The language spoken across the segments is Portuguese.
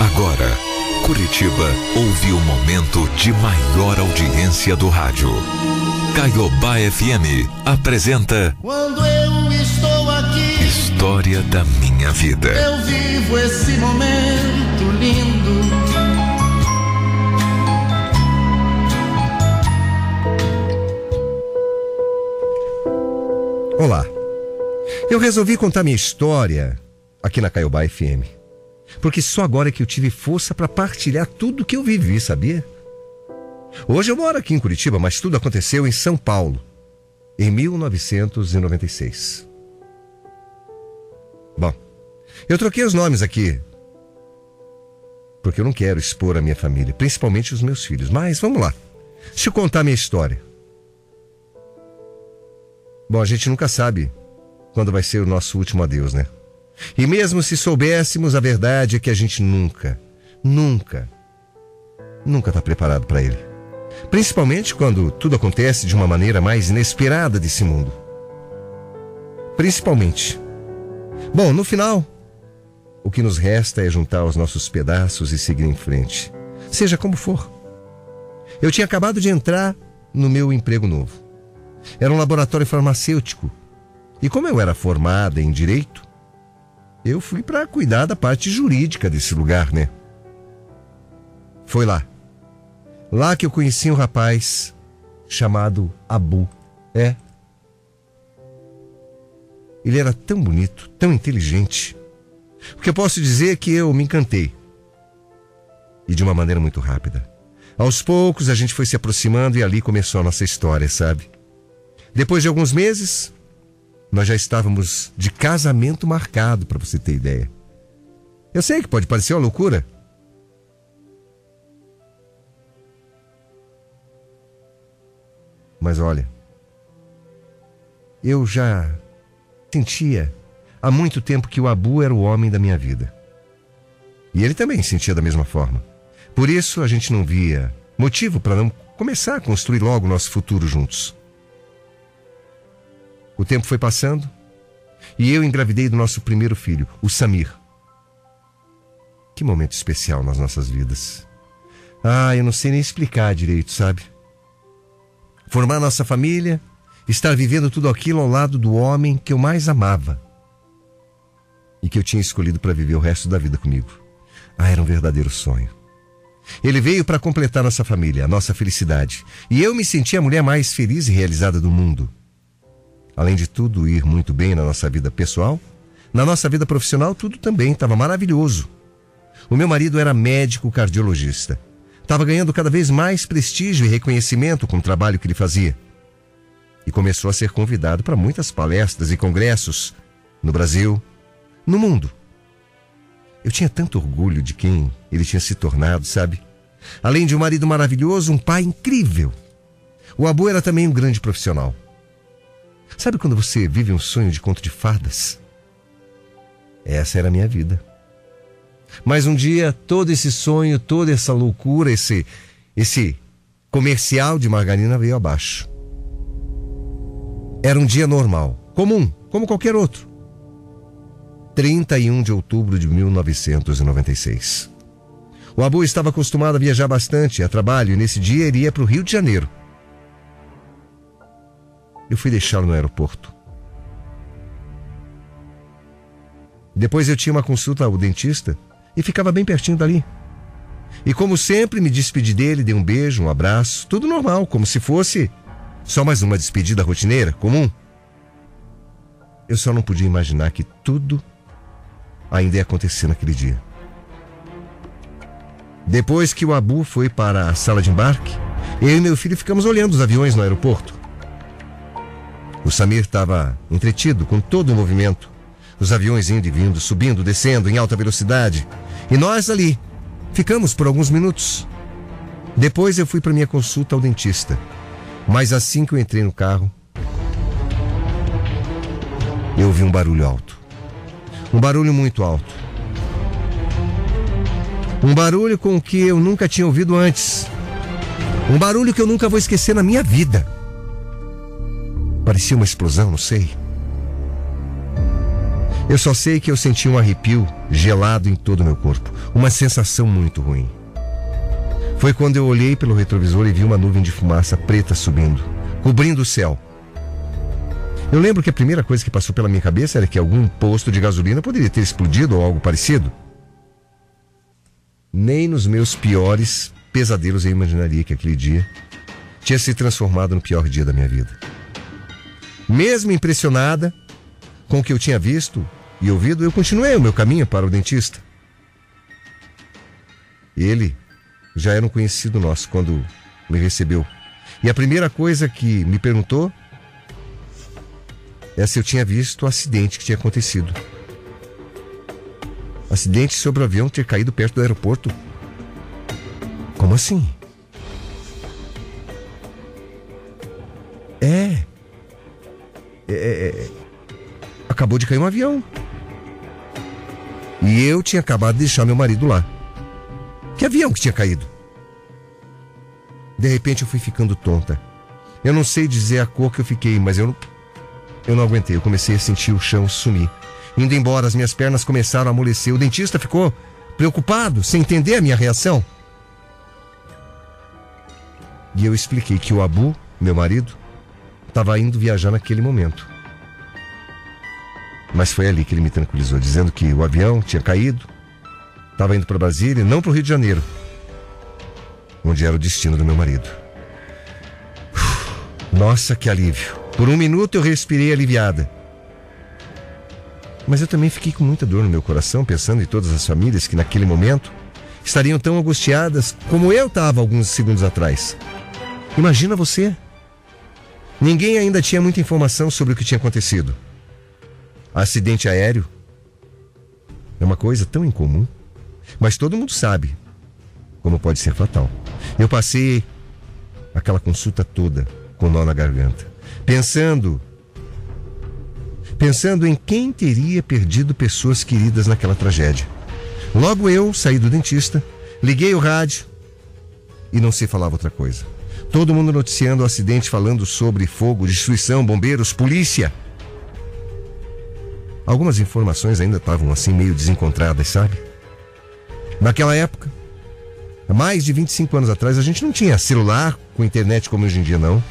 Agora, Curitiba ouve o momento de maior audiência do rádio. Caiobá FM apresenta Quando eu estou aqui, História da Minha Vida. eu vivo esse momento lindo. Olá. Eu resolvi contar minha história aqui na Caiobá FM. Porque só agora é que eu tive força para partilhar tudo que eu vivi, sabia? Hoje eu moro aqui em Curitiba, mas tudo aconteceu em São Paulo, em 1996. Bom, eu troquei os nomes aqui. Porque eu não quero expor a minha família, principalmente os meus filhos. Mas vamos lá. Deixa eu contar minha história. Bom, a gente nunca sabe quando vai ser o nosso último adeus, né? E mesmo se soubéssemos, a verdade é que a gente nunca, nunca, nunca está preparado para ele. Principalmente quando tudo acontece de uma maneira mais inesperada desse mundo. Principalmente. Bom, no final, o que nos resta é juntar os nossos pedaços e seguir em frente. Seja como for. Eu tinha acabado de entrar no meu emprego novo. Era um laboratório farmacêutico. E como eu era formada em direito, eu fui para cuidar da parte jurídica desse lugar, né? Foi lá. Lá que eu conheci um rapaz chamado Abu. É. Ele era tão bonito, tão inteligente. O que eu posso dizer é que eu me encantei. E de uma maneira muito rápida. Aos poucos a gente foi se aproximando e ali começou a nossa história, sabe? Depois de alguns meses, nós já estávamos de casamento marcado, para você ter ideia. Eu sei que pode parecer uma loucura. Mas olha, eu já sentia há muito tempo que o Abu era o homem da minha vida. E ele também sentia da mesma forma. Por isso a gente não via motivo para não começar a construir logo nosso futuro juntos. O tempo foi passando e eu engravidei do nosso primeiro filho, o Samir. Que momento especial nas nossas vidas. Ah, eu não sei nem explicar direito, sabe? Formar nossa família, estar vivendo tudo aquilo ao lado do homem que eu mais amava e que eu tinha escolhido para viver o resto da vida comigo. Ah, era um verdadeiro sonho. Ele veio para completar nossa família, a nossa felicidade, e eu me senti a mulher mais feliz e realizada do mundo. Além de tudo ir muito bem na nossa vida pessoal, na nossa vida profissional tudo também estava maravilhoso. O meu marido era médico cardiologista. Estava ganhando cada vez mais prestígio e reconhecimento com o trabalho que ele fazia. E começou a ser convidado para muitas palestras e congressos no Brasil, no mundo. Eu tinha tanto orgulho de quem ele tinha se tornado, sabe? Além de um marido maravilhoso, um pai incrível. O Abu era também um grande profissional. Sabe quando você vive um sonho de conto de fadas? Essa era a minha vida. Mas um dia todo esse sonho, toda essa loucura, esse esse comercial de margarina veio abaixo. Era um dia normal, comum, como qualquer outro. 31 de outubro de 1996. O Abu estava acostumado a viajar bastante a trabalho e nesse dia iria para o Rio de Janeiro. Eu fui deixá-lo no aeroporto. Depois eu tinha uma consulta ao dentista e ficava bem pertinho dali. E como sempre, me despedi dele, dei um beijo, um abraço, tudo normal, como se fosse só mais uma despedida rotineira, comum. Eu só não podia imaginar que tudo ainda ia acontecer naquele dia. Depois que o Abu foi para a sala de embarque, eu e meu filho ficamos olhando os aviões no aeroporto. O Samir estava entretido com todo o movimento. Os aviões indo e vindo, subindo, descendo em alta velocidade. E nós ali. Ficamos por alguns minutos. Depois eu fui para minha consulta ao dentista. Mas assim que eu entrei no carro, eu ouvi um barulho alto. Um barulho muito alto. Um barulho com que eu nunca tinha ouvido antes. Um barulho que eu nunca vou esquecer na minha vida. Parecia uma explosão, não sei. Eu só sei que eu senti um arrepio gelado em todo o meu corpo, uma sensação muito ruim. Foi quando eu olhei pelo retrovisor e vi uma nuvem de fumaça preta subindo, cobrindo o céu. Eu lembro que a primeira coisa que passou pela minha cabeça era que algum posto de gasolina poderia ter explodido ou algo parecido. Nem nos meus piores pesadelos eu imaginaria que aquele dia tinha se transformado no pior dia da minha vida. Mesmo impressionada com o que eu tinha visto e ouvido, eu continuei o meu caminho para o dentista. Ele já era um conhecido nosso quando me recebeu. E a primeira coisa que me perguntou é se eu tinha visto o acidente que tinha acontecido. Acidente sobre o avião ter caído perto do aeroporto. Como assim? Acabou de cair um avião. E eu tinha acabado de deixar meu marido lá. Que avião que tinha caído? De repente eu fui ficando tonta. Eu não sei dizer a cor que eu fiquei, mas eu não, eu não aguentei. Eu comecei a sentir o chão sumir. Indo embora, as minhas pernas começaram a amolecer. O dentista ficou preocupado, sem entender a minha reação. E eu expliquei que o Abu, meu marido, estava indo viajar naquele momento. Mas foi ali que ele me tranquilizou, dizendo que o avião tinha caído, estava indo para Brasília, não para o Rio de Janeiro, onde era o destino do meu marido. Nossa, que alívio! Por um minuto eu respirei aliviada. Mas eu também fiquei com muita dor no meu coração, pensando em todas as famílias que naquele momento estariam tão angustiadas como eu estava alguns segundos atrás. Imagina você. Ninguém ainda tinha muita informação sobre o que tinha acontecido. Acidente aéreo é uma coisa tão incomum, mas todo mundo sabe como pode ser fatal. Eu passei aquela consulta toda com nó na garganta, pensando pensando em quem teria perdido pessoas queridas naquela tragédia. Logo eu saí do dentista, liguei o rádio e não se falava outra coisa. Todo mundo noticiando o acidente, falando sobre fogo, destruição, bombeiros, polícia. Algumas informações ainda estavam assim meio desencontradas, sabe? Naquela época, mais de 25 anos atrás, a gente não tinha celular com internet como hoje em dia, não.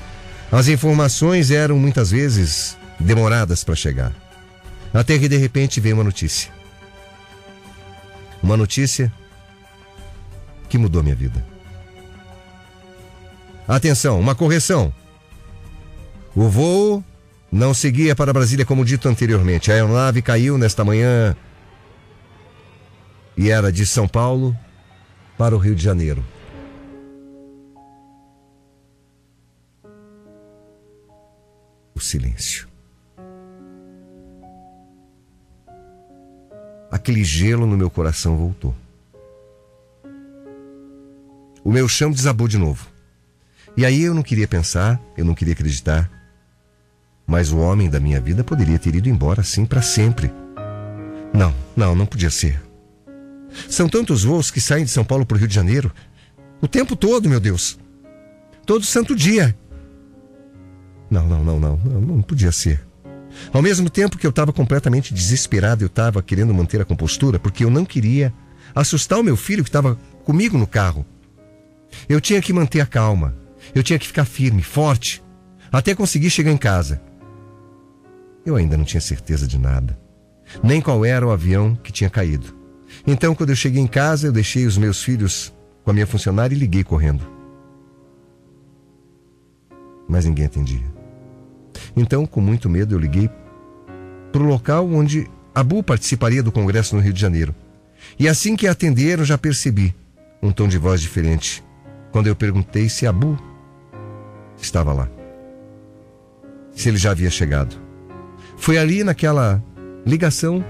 As informações eram muitas vezes demoradas para chegar. Até que de repente veio uma notícia. Uma notícia que mudou minha vida. Atenção, uma correção. O voo não seguia para Brasília como dito anteriormente. A aeronave caiu nesta manhã e era de São Paulo para o Rio de Janeiro. O silêncio. Aquele gelo no meu coração voltou. O meu chão desabou de novo. E aí eu não queria pensar, eu não queria acreditar. Mas o homem da minha vida poderia ter ido embora assim para sempre. Não, não, não podia ser. São tantos voos que saem de São Paulo para o Rio de Janeiro. O tempo todo, meu Deus. Todo santo dia. Não, não, não, não, não, não podia ser. Ao mesmo tempo que eu estava completamente desesperado, eu estava querendo manter a compostura porque eu não queria assustar o meu filho que estava comigo no carro. Eu tinha que manter a calma. Eu tinha que ficar firme, forte, até conseguir chegar em casa. Eu ainda não tinha certeza de nada, nem qual era o avião que tinha caído. Então, quando eu cheguei em casa, eu deixei os meus filhos com a minha funcionária e liguei correndo. Mas ninguém atendia. Então, com muito medo, eu liguei para o local onde Abu participaria do congresso no Rio de Janeiro. E assim que atenderam, já percebi um tom de voz diferente. Quando eu perguntei se Abu estava lá. Se ele já havia chegado. Foi ali naquela ligação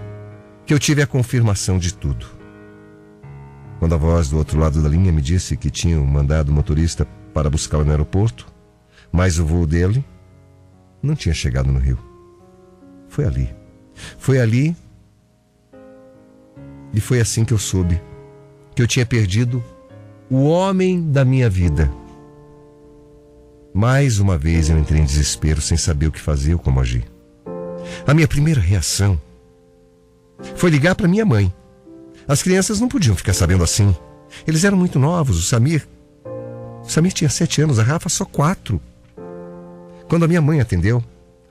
que eu tive a confirmação de tudo. Quando a voz do outro lado da linha me disse que tinham mandado o motorista para buscá-lo no aeroporto, mas o voo dele não tinha chegado no Rio. Foi ali. Foi ali. E foi assim que eu soube que eu tinha perdido o homem da minha vida. Mais uma vez eu entrei em desespero sem saber o que fazer ou como agir. A minha primeira reação foi ligar para minha mãe. As crianças não podiam ficar sabendo assim. Eles eram muito novos. O Samir. O Samir tinha sete anos, a Rafa só quatro. Quando a minha mãe atendeu,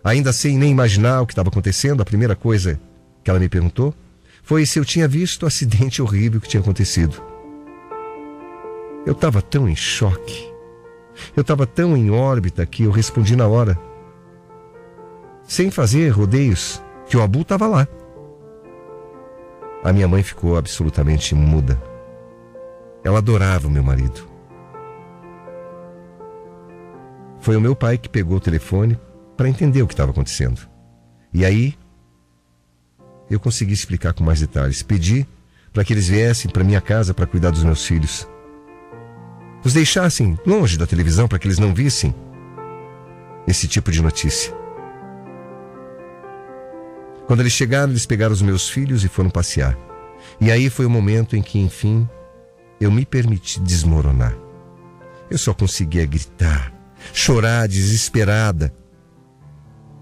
ainda sem nem imaginar o que estava acontecendo, a primeira coisa que ela me perguntou foi se eu tinha visto o acidente horrível que tinha acontecido. Eu estava tão em choque. Eu estava tão em órbita que eu respondi na hora. Sem fazer rodeios, que o Abu estava lá. A minha mãe ficou absolutamente muda. Ela adorava o meu marido. Foi o meu pai que pegou o telefone para entender o que estava acontecendo. E aí eu consegui explicar com mais detalhes. Pedi para que eles viessem para minha casa para cuidar dos meus filhos. Os deixassem longe da televisão para que eles não vissem esse tipo de notícia. Quando eles chegaram, eles pegaram os meus filhos e foram passear. E aí foi o momento em que, enfim, eu me permiti desmoronar. Eu só conseguia gritar, chorar desesperada.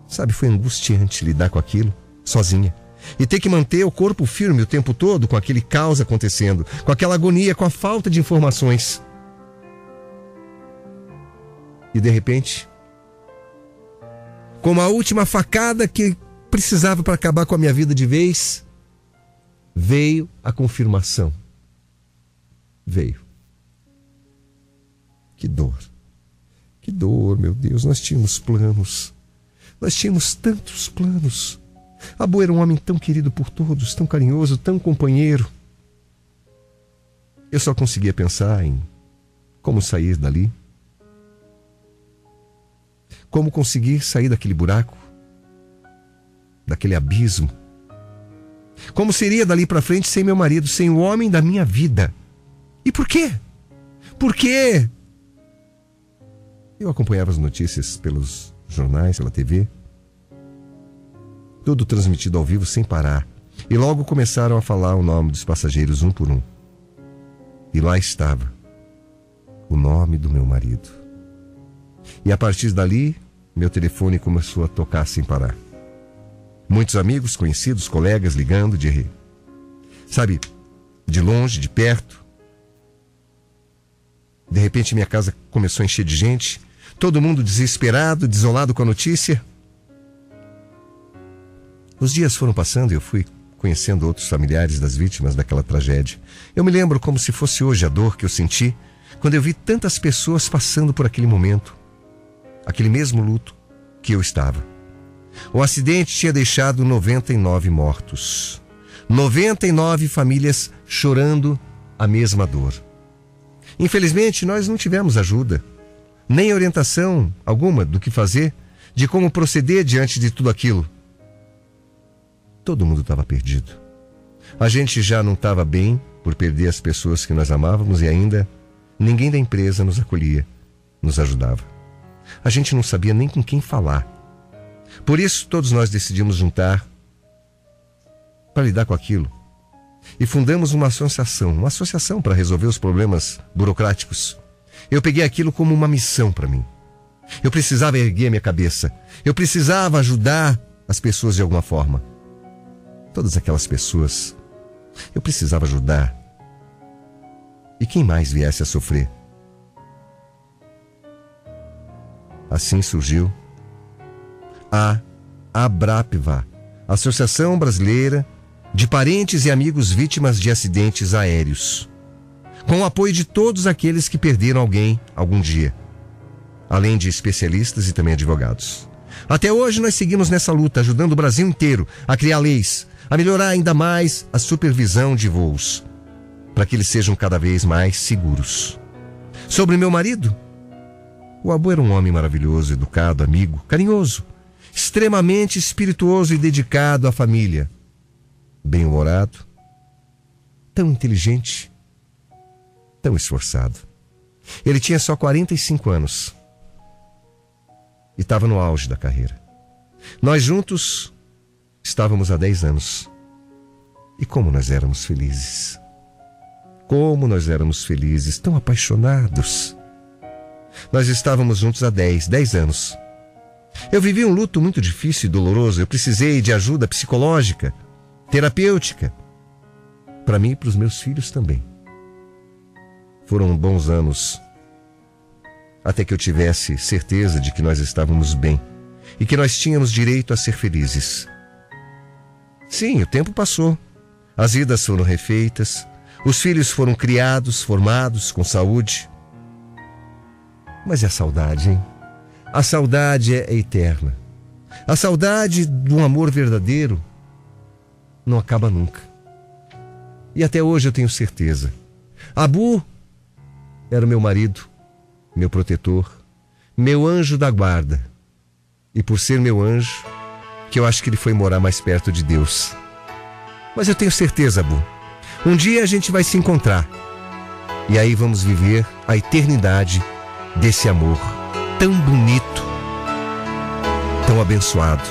Sabe, foi angustiante lidar com aquilo, sozinha. E ter que manter o corpo firme o tempo todo com aquele caos acontecendo, com aquela agonia, com a falta de informações. E de repente, como a última facada que precisava para acabar com a minha vida de vez, veio a confirmação. Veio. Que dor. Que dor, meu Deus. Nós tínhamos planos. Nós tínhamos tantos planos. Abu era um homem tão querido por todos, tão carinhoso, tão companheiro. Eu só conseguia pensar em como sair dali. Como conseguir sair daquele buraco daquele abismo. Como seria dali para frente sem meu marido, sem o homem da minha vida? E por quê? Por quê? Eu acompanhava as notícias pelos jornais, pela TV. Tudo transmitido ao vivo sem parar. E logo começaram a falar o nome dos passageiros um por um. E lá estava o nome do meu marido. E a partir dali, meu telefone começou a tocar sem parar. Muitos amigos, conhecidos, colegas ligando de. Sabe, de longe, de perto. De repente minha casa começou a encher de gente. Todo mundo desesperado, desolado com a notícia. Os dias foram passando e eu fui conhecendo outros familiares das vítimas daquela tragédia. Eu me lembro como se fosse hoje a dor que eu senti quando eu vi tantas pessoas passando por aquele momento, aquele mesmo luto que eu estava. O acidente tinha deixado 99 mortos. 99 famílias chorando a mesma dor. Infelizmente, nós não tivemos ajuda, nem orientação alguma do que fazer, de como proceder diante de tudo aquilo. Todo mundo estava perdido. A gente já não estava bem por perder as pessoas que nós amávamos e ainda ninguém da empresa nos acolhia, nos ajudava. A gente não sabia nem com quem falar. Por isso, todos nós decidimos juntar para lidar com aquilo. E fundamos uma associação, uma associação para resolver os problemas burocráticos. Eu peguei aquilo como uma missão para mim. Eu precisava erguer minha cabeça. Eu precisava ajudar as pessoas de alguma forma. Todas aquelas pessoas. Eu precisava ajudar. E quem mais viesse a sofrer? Assim surgiu a Abrapva, Associação Brasileira de Parentes e Amigos Vítimas de Acidentes Aéreos, com o apoio de todos aqueles que perderam alguém algum dia, além de especialistas e também advogados. Até hoje nós seguimos nessa luta, ajudando o Brasil inteiro a criar leis, a melhorar ainda mais a supervisão de voos, para que eles sejam cada vez mais seguros. Sobre meu marido, o Abu era um homem maravilhoso, educado, amigo, carinhoso, extremamente espirituoso e dedicado à família. Bem-humorado, tão inteligente, tão esforçado. Ele tinha só 45 anos e estava no auge da carreira. Nós juntos estávamos há 10 anos. E como nós éramos felizes. Como nós éramos felizes, tão apaixonados. Nós estávamos juntos há 10, 10 anos. Eu vivi um luto muito difícil e doloroso. Eu precisei de ajuda psicológica, terapêutica, para mim e para os meus filhos também. Foram bons anos até que eu tivesse certeza de que nós estávamos bem e que nós tínhamos direito a ser felizes. Sim, o tempo passou. As vidas foram refeitas, os filhos foram criados, formados, com saúde. Mas é a saudade, hein? A saudade é eterna. A saudade de um amor verdadeiro não acaba nunca. E até hoje eu tenho certeza. Abu era meu marido, meu protetor, meu anjo da guarda. E por ser meu anjo, que eu acho que ele foi morar mais perto de Deus. Mas eu tenho certeza, Abu. Um dia a gente vai se encontrar. E aí vamos viver a eternidade desse amor tão bonito, tão abençoado.